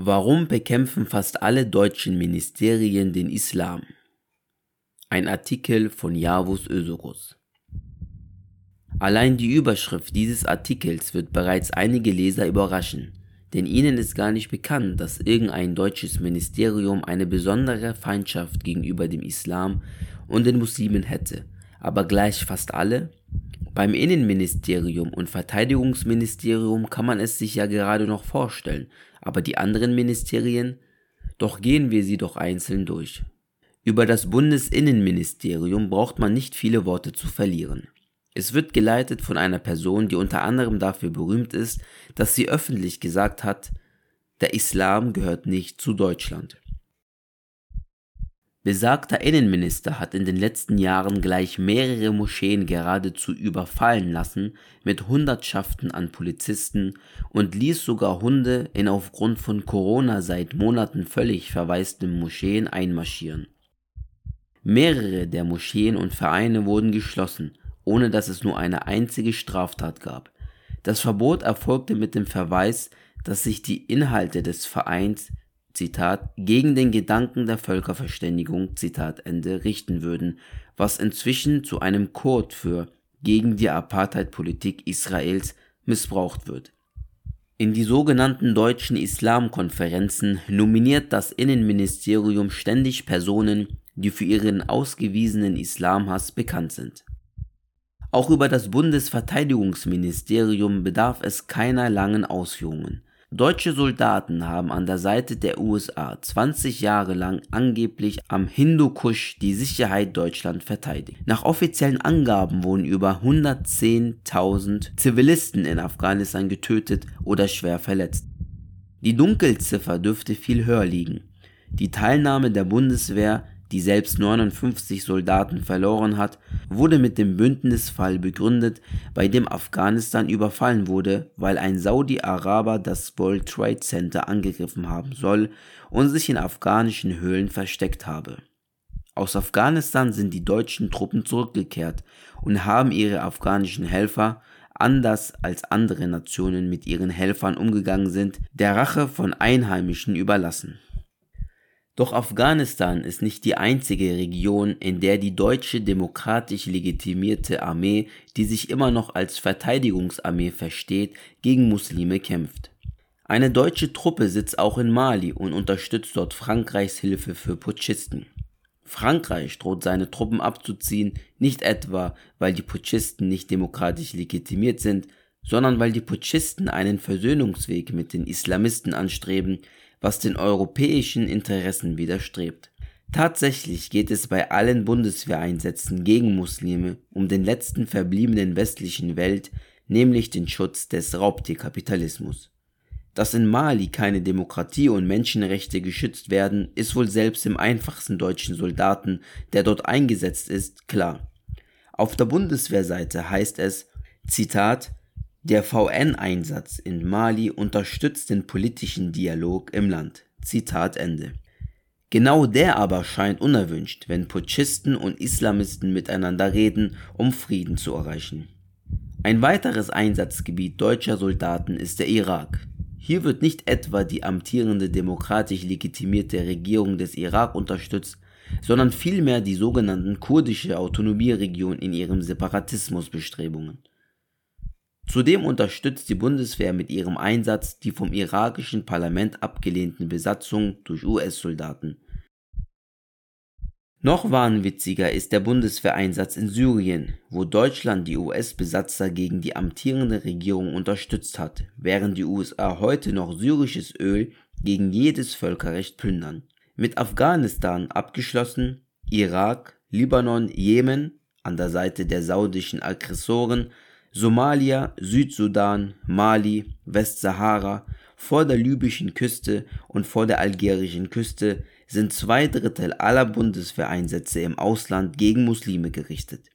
Warum bekämpfen fast alle deutschen Ministerien den Islam? Ein Artikel von Javus Ösurus. Allein die Überschrift dieses Artikels wird bereits einige Leser überraschen, denn ihnen ist gar nicht bekannt, dass irgendein deutsches Ministerium eine besondere Feindschaft gegenüber dem Islam und den Muslimen hätte, aber gleich fast alle? Beim Innenministerium und Verteidigungsministerium kann man es sich ja gerade noch vorstellen, aber die anderen Ministerien? Doch gehen wir sie doch einzeln durch. Über das Bundesinnenministerium braucht man nicht viele Worte zu verlieren. Es wird geleitet von einer Person, die unter anderem dafür berühmt ist, dass sie öffentlich gesagt hat, der Islam gehört nicht zu Deutschland. Besagter Innenminister hat in den letzten Jahren gleich mehrere Moscheen geradezu überfallen lassen mit Hundertschaften an Polizisten und ließ sogar Hunde in aufgrund von Corona seit Monaten völlig verwaisten Moscheen einmarschieren. Mehrere der Moscheen und Vereine wurden geschlossen, ohne dass es nur eine einzige Straftat gab. Das Verbot erfolgte mit dem Verweis, dass sich die Inhalte des Vereins Zitat, gegen den Gedanken der Völkerverständigung, Zitat Ende, richten würden, was inzwischen zu einem Code für gegen die Apartheid-Politik Israels missbraucht wird. In die sogenannten deutschen Islamkonferenzen nominiert das Innenministerium ständig Personen, die für ihren ausgewiesenen Islamhass bekannt sind. Auch über das Bundesverteidigungsministerium bedarf es keiner langen Ausführungen. Deutsche Soldaten haben an der Seite der USA 20 Jahre lang angeblich am Hindukusch die Sicherheit Deutschland verteidigt. Nach offiziellen Angaben wurden über 110.000 Zivilisten in Afghanistan getötet oder schwer verletzt. Die Dunkelziffer dürfte viel höher liegen. Die Teilnahme der Bundeswehr die selbst 59 Soldaten verloren hat, wurde mit dem Bündnisfall begründet, bei dem Afghanistan überfallen wurde, weil ein Saudi-Araber das World Trade Center angegriffen haben soll und sich in afghanischen Höhlen versteckt habe. Aus Afghanistan sind die deutschen Truppen zurückgekehrt und haben ihre afghanischen Helfer, anders als andere Nationen mit ihren Helfern umgegangen sind, der Rache von Einheimischen überlassen. Doch Afghanistan ist nicht die einzige Region, in der die deutsche demokratisch legitimierte Armee, die sich immer noch als Verteidigungsarmee versteht, gegen Muslime kämpft. Eine deutsche Truppe sitzt auch in Mali und unterstützt dort Frankreichs Hilfe für Putschisten. Frankreich droht seine Truppen abzuziehen, nicht etwa, weil die Putschisten nicht demokratisch legitimiert sind, sondern weil die Putschisten einen Versöhnungsweg mit den Islamisten anstreben, was den europäischen Interessen widerstrebt. Tatsächlich geht es bei allen Bundeswehreinsätzen gegen Muslime um den letzten verbliebenen westlichen Welt, nämlich den Schutz des Raubtierkapitalismus. Dass in Mali keine Demokratie und Menschenrechte geschützt werden, ist wohl selbst im einfachsten deutschen Soldaten, der dort eingesetzt ist, klar. Auf der Bundeswehrseite heißt es, Zitat, der VN-Einsatz in Mali unterstützt den politischen Dialog im Land. Zitat Ende. Genau der aber scheint unerwünscht, wenn Putschisten und Islamisten miteinander reden, um Frieden zu erreichen. Ein weiteres Einsatzgebiet deutscher Soldaten ist der Irak. Hier wird nicht etwa die amtierende demokratisch legitimierte Regierung des Irak unterstützt, sondern vielmehr die sogenannten kurdische Autonomieregion in ihren Separatismusbestrebungen. Zudem unterstützt die Bundeswehr mit ihrem Einsatz die vom irakischen Parlament abgelehnten Besatzungen durch US-Soldaten. Noch wahnwitziger ist der Bundeswehreinsatz in Syrien, wo Deutschland die US-Besatzer gegen die amtierende Regierung unterstützt hat, während die USA heute noch syrisches Öl gegen jedes Völkerrecht plündern. Mit Afghanistan abgeschlossen, Irak, Libanon, Jemen an der Seite der saudischen Aggressoren Somalia, Südsudan, Mali, Westsahara, vor der libyschen Küste und vor der algerischen Küste sind zwei Drittel aller Bundeswehreinsätze im Ausland gegen Muslime gerichtet.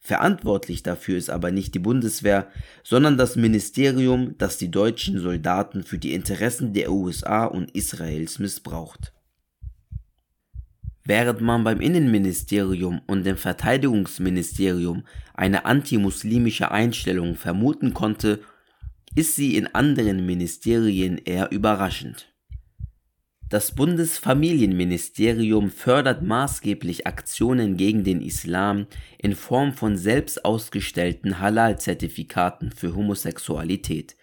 Verantwortlich dafür ist aber nicht die Bundeswehr, sondern das Ministerium, das die deutschen Soldaten für die Interessen der USA und Israels missbraucht. Während man beim Innenministerium und dem Verteidigungsministerium eine antimuslimische Einstellung vermuten konnte, ist sie in anderen Ministerien eher überraschend. Das Bundesfamilienministerium fördert maßgeblich Aktionen gegen den Islam in Form von selbst ausgestellten Halal-Zertifikaten für Homosexualität.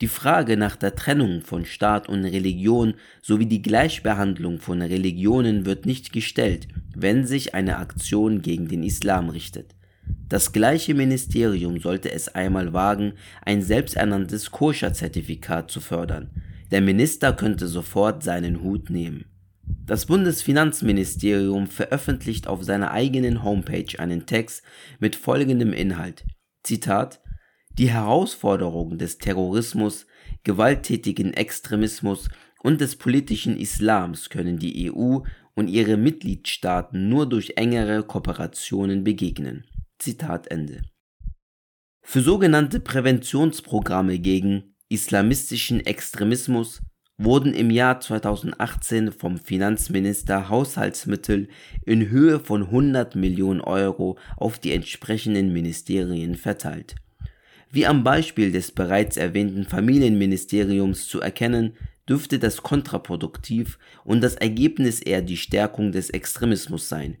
Die Frage nach der Trennung von Staat und Religion sowie die Gleichbehandlung von Religionen wird nicht gestellt, wenn sich eine Aktion gegen den Islam richtet. Das gleiche Ministerium sollte es einmal wagen, ein selbsternanntes Koscher-Zertifikat zu fördern. Der Minister könnte sofort seinen Hut nehmen. Das Bundesfinanzministerium veröffentlicht auf seiner eigenen Homepage einen Text mit folgendem Inhalt. Zitat Die Herausforderungen des Terrorismus, gewalttätigen Extremismus und des politischen Islams können die EU und ihre Mitgliedstaaten nur durch engere Kooperationen begegnen. Zitat Ende. Für sogenannte Präventionsprogramme gegen islamistischen Extremismus wurden im Jahr 2018 vom Finanzminister Haushaltsmittel in Höhe von 100 Millionen Euro auf die entsprechenden Ministerien verteilt. Wie am Beispiel des bereits erwähnten Familienministeriums zu erkennen, dürfte das kontraproduktiv und das Ergebnis eher die Stärkung des Extremismus sein.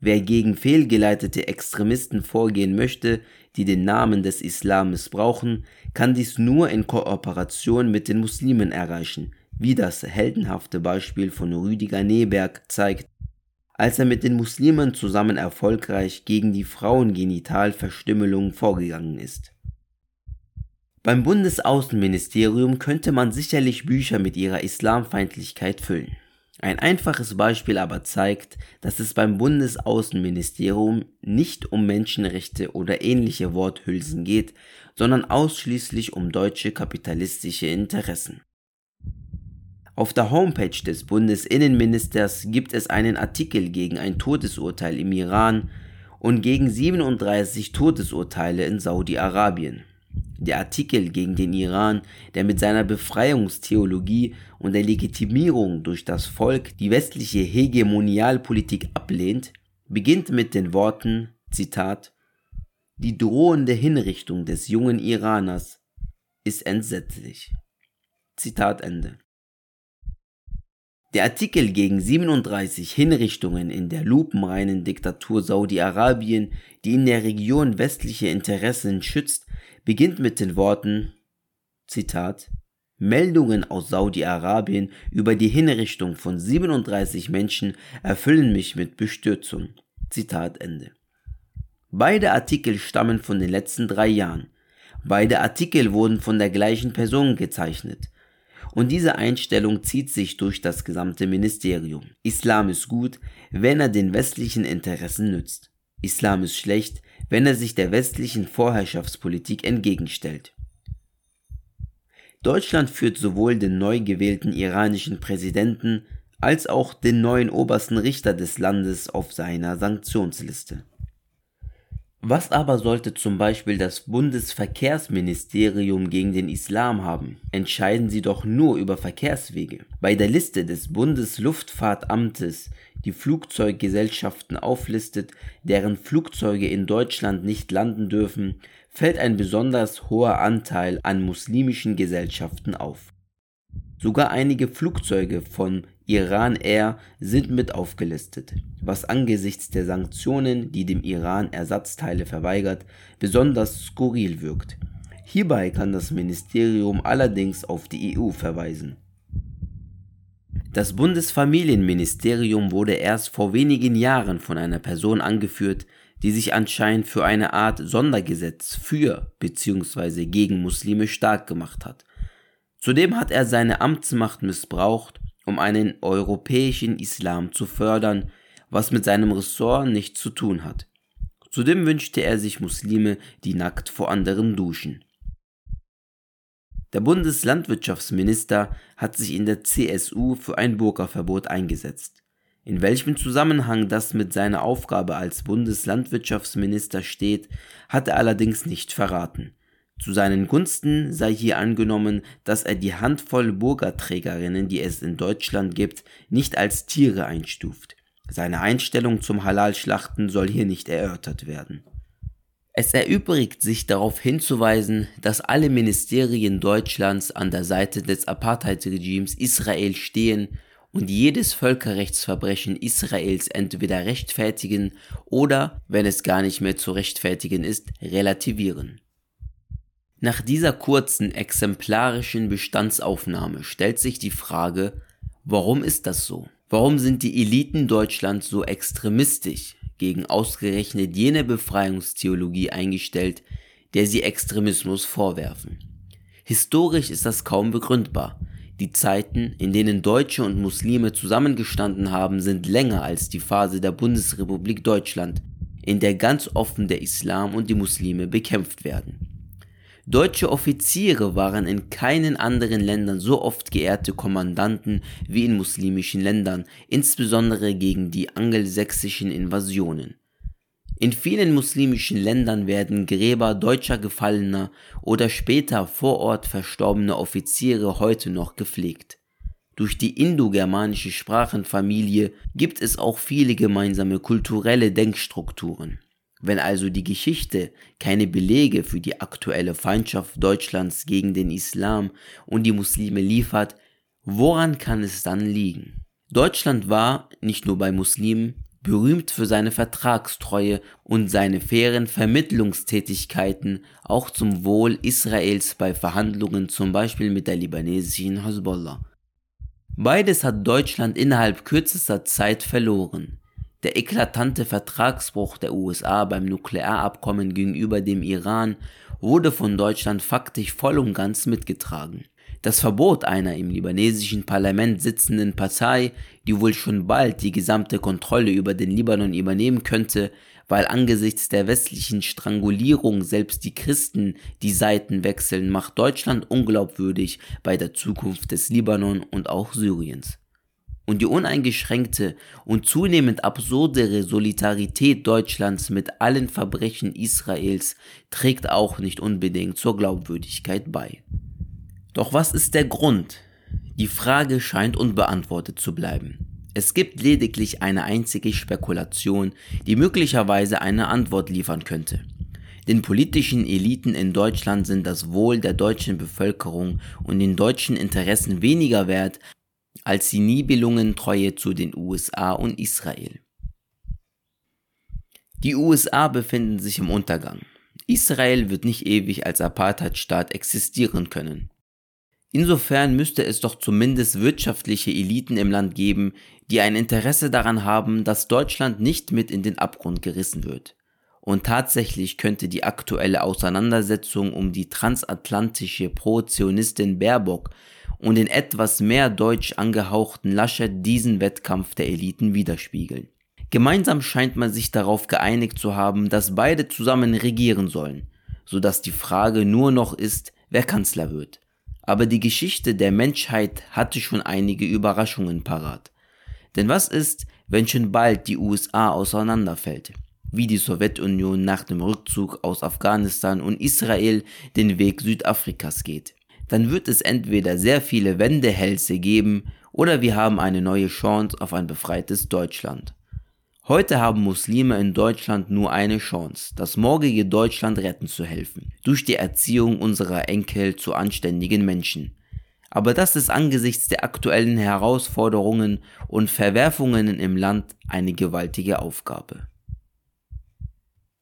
Wer gegen fehlgeleitete Extremisten vorgehen möchte, die den Namen des Islam missbrauchen, kann dies nur in Kooperation mit den Muslimen erreichen, wie das heldenhafte Beispiel von Rüdiger Neberg zeigt, als er mit den Muslimen zusammen erfolgreich gegen die Frauengenitalverstümmelung vorgegangen ist. Beim Bundesaußenministerium könnte man sicherlich Bücher mit ihrer Islamfeindlichkeit füllen. Ein einfaches Beispiel aber zeigt, dass es beim Bundesaußenministerium nicht um Menschenrechte oder ähnliche Worthülsen geht, sondern ausschließlich um deutsche kapitalistische Interessen. Auf der Homepage des Bundesinnenministers gibt es einen Artikel gegen ein Todesurteil im Iran und gegen 37 Todesurteile in Saudi-Arabien. Der Artikel gegen den Iran, der mit seiner Befreiungstheologie und der Legitimierung durch das Volk die westliche Hegemonialpolitik ablehnt, beginnt mit den Worten, Zitat, die drohende Hinrichtung des jungen Iraners ist entsetzlich. Zitat Ende. Der Artikel gegen 37 Hinrichtungen in der lupenreinen Diktatur Saudi-Arabien, die in der Region westliche Interessen schützt, beginnt mit den Worten Zitat Meldungen aus Saudi-Arabien über die Hinrichtung von 37 Menschen erfüllen mich mit Bestürzung. Zitat Ende. Beide Artikel stammen von den letzten drei Jahren. Beide Artikel wurden von der gleichen Person gezeichnet. Und diese Einstellung zieht sich durch das gesamte Ministerium. Islam ist gut, wenn er den westlichen Interessen nützt. Islam ist schlecht, wenn er sich der westlichen Vorherrschaftspolitik entgegenstellt. Deutschland führt sowohl den neu gewählten iranischen Präsidenten als auch den neuen obersten Richter des Landes auf seiner Sanktionsliste. Was aber sollte zum Beispiel das Bundesverkehrsministerium gegen den Islam haben? Entscheiden sie doch nur über Verkehrswege. Bei der Liste des Bundesluftfahrtamtes die Flugzeuggesellschaften auflistet, deren Flugzeuge in Deutschland nicht landen dürfen, fällt ein besonders hoher Anteil an muslimischen Gesellschaften auf. Sogar einige Flugzeuge von Iran Air sind mit aufgelistet, was angesichts der Sanktionen, die dem Iran Ersatzteile verweigert, besonders skurril wirkt. Hierbei kann das Ministerium allerdings auf die EU verweisen. Das Bundesfamilienministerium wurde erst vor wenigen Jahren von einer Person angeführt, die sich anscheinend für eine Art Sondergesetz für bzw. gegen Muslime stark gemacht hat. Zudem hat er seine Amtsmacht missbraucht, um einen europäischen Islam zu fördern, was mit seinem Ressort nichts zu tun hat. Zudem wünschte er sich Muslime, die nackt vor anderen duschen. Der Bundeslandwirtschaftsminister hat sich in der CSU für ein Burka-Verbot eingesetzt. In welchem Zusammenhang das mit seiner Aufgabe als Bundeslandwirtschaftsminister steht, hat er allerdings nicht verraten. Zu seinen Gunsten sei hier angenommen, dass er die Handvoll Burgerträgerinnen, die es in Deutschland gibt, nicht als Tiere einstuft. Seine Einstellung zum Halalschlachten soll hier nicht erörtert werden. Es erübrigt sich darauf hinzuweisen, dass alle Ministerien Deutschlands an der Seite des Apartheid-Regimes Israel stehen und jedes Völkerrechtsverbrechen Israels entweder rechtfertigen oder, wenn es gar nicht mehr zu rechtfertigen ist, relativieren. Nach dieser kurzen exemplarischen Bestandsaufnahme stellt sich die Frage, warum ist das so? Warum sind die Eliten Deutschlands so extremistisch gegen ausgerechnet jene Befreiungstheologie eingestellt, der sie Extremismus vorwerfen? Historisch ist das kaum begründbar. Die Zeiten, in denen Deutsche und Muslime zusammengestanden haben, sind länger als die Phase der Bundesrepublik Deutschland, in der ganz offen der Islam und die Muslime bekämpft werden. Deutsche Offiziere waren in keinen anderen Ländern so oft geehrte Kommandanten wie in muslimischen Ländern, insbesondere gegen die angelsächsischen Invasionen. In vielen muslimischen Ländern werden Gräber deutscher Gefallener oder später vor Ort verstorbener Offiziere heute noch gepflegt. Durch die indogermanische Sprachenfamilie gibt es auch viele gemeinsame kulturelle Denkstrukturen. Wenn also die Geschichte keine Belege für die aktuelle Feindschaft Deutschlands gegen den Islam und die Muslime liefert, woran kann es dann liegen? Deutschland war, nicht nur bei Muslimen, berühmt für seine Vertragstreue und seine fairen Vermittlungstätigkeiten auch zum Wohl Israels bei Verhandlungen zum Beispiel mit der libanesischen Hezbollah. Beides hat Deutschland innerhalb kürzester Zeit verloren. Der eklatante Vertragsbruch der USA beim Nuklearabkommen gegenüber dem Iran wurde von Deutschland faktisch voll und ganz mitgetragen. Das Verbot einer im libanesischen Parlament sitzenden Partei, die wohl schon bald die gesamte Kontrolle über den Libanon übernehmen könnte, weil angesichts der westlichen Strangulierung selbst die Christen die Seiten wechseln, macht Deutschland unglaubwürdig bei der Zukunft des Libanon und auch Syriens und die uneingeschränkte und zunehmend absurdere Solidarität Deutschlands mit allen Verbrechen Israels trägt auch nicht unbedingt zur Glaubwürdigkeit bei. Doch was ist der Grund? Die Frage scheint unbeantwortet zu bleiben. Es gibt lediglich eine einzige Spekulation, die möglicherweise eine Antwort liefern könnte. Den politischen Eliten in Deutschland sind das Wohl der deutschen Bevölkerung und den deutschen Interessen weniger wert als die Nibelungentreue zu den USA und Israel. Die USA befinden sich im Untergang. Israel wird nicht ewig als Apartheidstaat existieren können. Insofern müsste es doch zumindest wirtschaftliche Eliten im Land geben, die ein Interesse daran haben, dass Deutschland nicht mit in den Abgrund gerissen wird. Und tatsächlich könnte die aktuelle Auseinandersetzung um die transatlantische Pro-Zionistin Baerbock und den etwas mehr deutsch angehauchten Laschet diesen Wettkampf der Eliten widerspiegeln. Gemeinsam scheint man sich darauf geeinigt zu haben, dass beide zusammen regieren sollen, so dass die Frage nur noch ist, wer Kanzler wird. Aber die Geschichte der Menschheit hatte schon einige Überraschungen parat. Denn was ist, wenn schon bald die USA auseinanderfällt? Wie die Sowjetunion nach dem Rückzug aus Afghanistan und Israel den Weg Südafrikas geht dann wird es entweder sehr viele Wendehälse geben oder wir haben eine neue Chance auf ein befreites Deutschland. Heute haben Muslime in Deutschland nur eine Chance, das morgige Deutschland retten zu helfen, durch die Erziehung unserer Enkel zu anständigen Menschen. Aber das ist angesichts der aktuellen Herausforderungen und Verwerfungen im Land eine gewaltige Aufgabe.